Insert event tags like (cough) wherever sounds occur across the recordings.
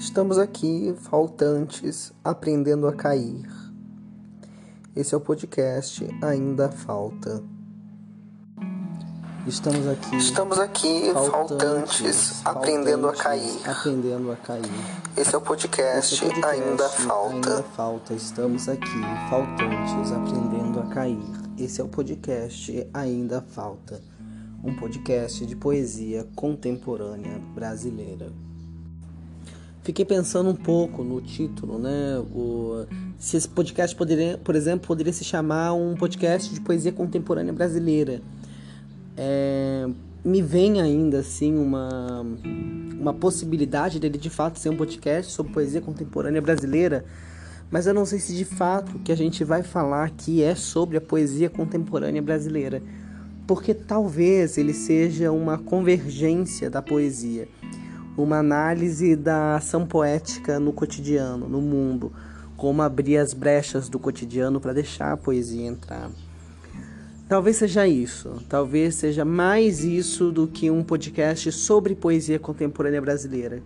Estamos aqui, faltantes, aprendendo a cair. Esse é o podcast Ainda Falta. Estamos aqui. Estamos aqui, faltantes, aprendendo a cair. Aprendendo a cair. Esse é o podcast, é o podcast Ainda Falta. Ainda falta. Estamos aqui, faltantes, aprendendo a cair. Esse é o podcast Ainda Falta. Um podcast de poesia contemporânea brasileira. Fiquei pensando um pouco no título, né? O, se esse podcast poderia, por exemplo, poderia se chamar um podcast de poesia contemporânea brasileira. É, me vem ainda assim uma, uma possibilidade dele de fato ser um podcast sobre poesia contemporânea brasileira, mas eu não sei se de fato o que a gente vai falar aqui é sobre a poesia contemporânea brasileira, porque talvez ele seja uma convergência da poesia uma análise da ação poética no cotidiano, no mundo, como abrir as brechas do cotidiano para deixar a poesia entrar. Talvez seja isso, talvez seja mais isso do que um podcast sobre poesia contemporânea brasileira.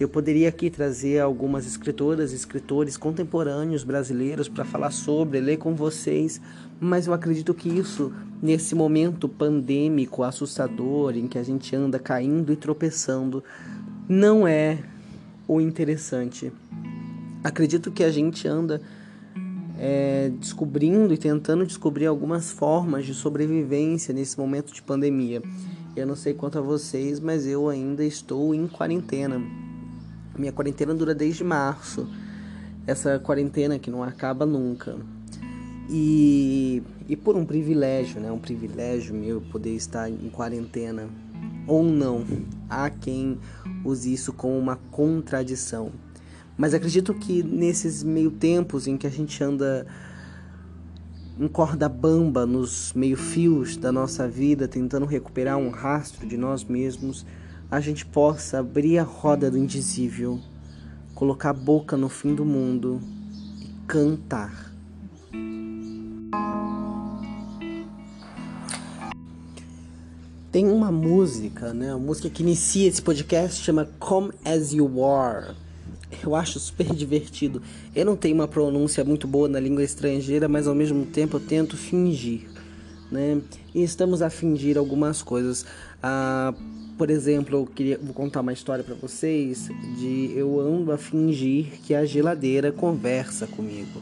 Eu poderia aqui trazer algumas escritoras e escritores contemporâneos brasileiros para falar sobre, ler com vocês, mas eu acredito que isso, nesse momento pandêmico, assustador, em que a gente anda caindo e tropeçando, não é o interessante. Acredito que a gente anda é, descobrindo e tentando descobrir algumas formas de sobrevivência nesse momento de pandemia. Eu não sei quanto a vocês, mas eu ainda estou em quarentena. Minha quarentena dura desde março. Essa quarentena que não acaba nunca. E, e por um privilégio, né? Um privilégio meu poder estar em quarentena ou não. Há quem use isso como uma contradição. Mas acredito que nesses meio tempos em que a gente anda em corda bamba nos meio-fios da nossa vida, tentando recuperar um rastro de nós mesmos, a gente possa abrir a roda do indizível, colocar a boca no fim do mundo e cantar. Tem uma música, né? Uma música que inicia esse podcast chama Come As You Are. Eu acho super (laughs) divertido. Eu não tenho uma pronúncia muito boa na língua estrangeira, mas ao mesmo tempo eu tento fingir, né? E estamos a fingir algumas coisas. Ah, por exemplo, eu queria vou contar uma história para vocês de eu ando a fingir que a geladeira conversa comigo.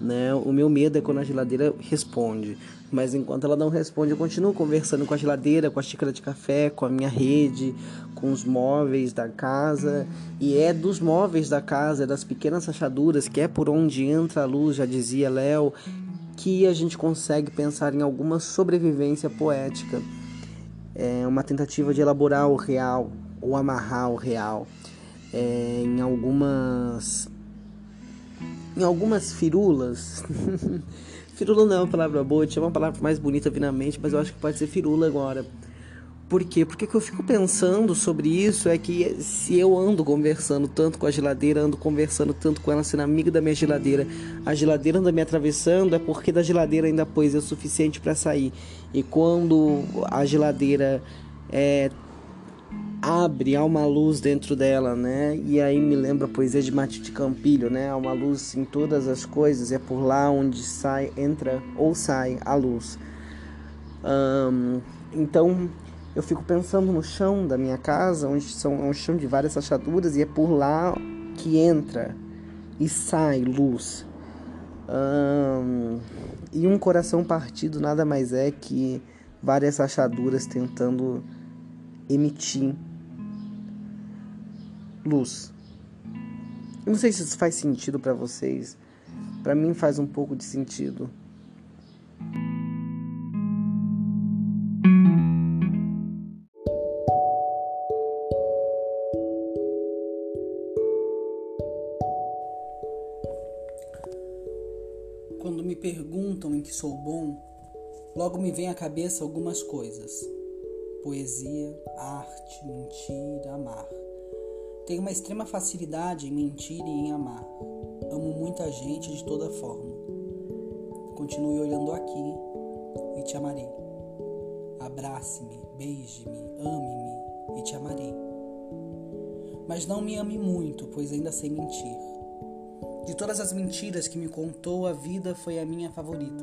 Né? O meu medo é quando a geladeira responde. Mas enquanto ela não responde, eu continuo conversando com a geladeira, com a xícara de café, com a minha rede, com os móveis da casa. E é dos móveis da casa, é das pequenas rachaduras, que é por onde entra a luz, já dizia Léo, que a gente consegue pensar em alguma sobrevivência poética. É uma tentativa de elaborar o real, ou amarrar o real. É, em algumas em algumas firulas. (laughs) firula não é uma palavra boa, tinha uma palavra mais bonita vir na mente, mas eu acho que pode ser firula agora. Por quê? Porque o que eu fico pensando sobre isso é que se eu ando conversando tanto com a geladeira, ando conversando tanto com ela sendo amiga da minha geladeira, a geladeira anda me atravessando, é porque da geladeira ainda poesia é suficiente para sair. E quando a geladeira é, abre, há uma luz dentro dela, né? E aí me lembra a poesia de Matite Campilho, né? Há uma luz em todas as coisas, é por lá onde sai, entra ou sai a luz. Então eu fico pensando no chão da minha casa, onde são é um chão de várias rachaduras, e é por lá que entra e sai luz. E um coração partido nada mais é que várias rachaduras tentando emitir luz. Eu não sei se isso faz sentido para vocês. Para mim faz um pouco de sentido. Quando me perguntam em que sou bom, logo me vem à cabeça algumas coisas: poesia, arte, mentir, amar. Tenho uma extrema facilidade em mentir e em amar. Amo muita gente de toda forma. Continue olhando aqui e te amarei. Abrace-me, beije-me, ame-me e te amarei. Mas não me ame muito, pois ainda sei mentir. De todas as mentiras que me contou, a vida foi a minha favorita.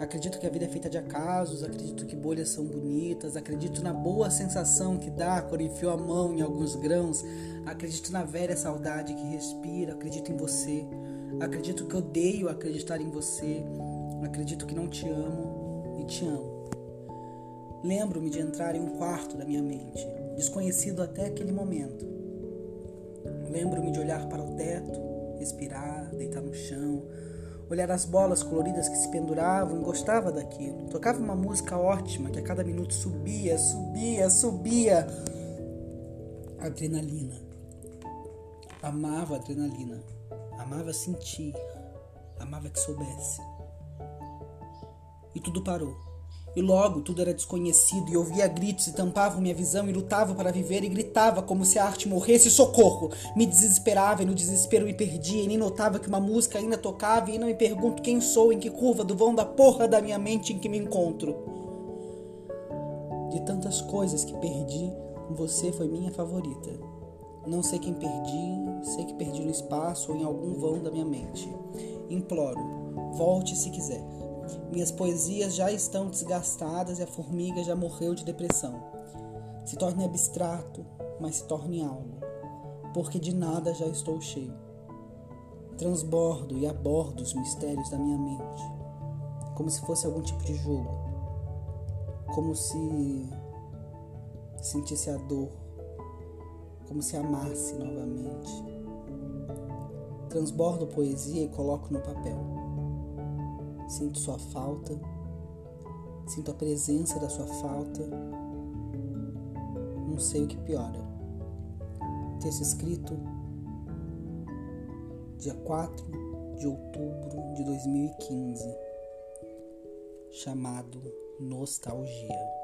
Acredito que a vida é feita de acasos, acredito que bolhas são bonitas, acredito na boa sensação que dá quando enfio a mão em alguns grãos, acredito na velha saudade que respira, acredito em você, acredito que odeio acreditar em você, acredito que não te amo e te amo. Lembro-me de entrar em um quarto da minha mente, desconhecido até aquele momento. Lembro-me de olhar para o teto, respirar, deitar no chão, olhar as bolas coloridas que se penduravam gostava daquilo. Tocava uma música ótima que a cada minuto subia, subia, subia. Adrenalina. Amava adrenalina. Amava sentir. Amava que soubesse. E tudo parou. E logo tudo era desconhecido e ouvia gritos e tampavam minha visão e lutava para viver e gritava como se a arte morresse, socorro! Me desesperava e no desespero me perdia e nem notava que uma música ainda tocava e não me pergunto quem sou, em que curva do vão da porra da minha mente em que me encontro. De tantas coisas que perdi, você foi minha favorita. Não sei quem perdi, sei que perdi no espaço ou em algum vão da minha mente. Imploro, volte se quiser. Minhas poesias já estão desgastadas e a formiga já morreu de depressão. Se torne abstrato, mas se torne algo, porque de nada já estou cheio. Transbordo e abordo os mistérios da minha mente, como se fosse algum tipo de jogo, como se sentisse a dor, como se amasse novamente. Transbordo poesia e coloco no papel. Sinto sua falta, sinto a presença da sua falta. Não sei o que piora. Texto escrito dia 4 de outubro de 2015, chamado Nostalgia.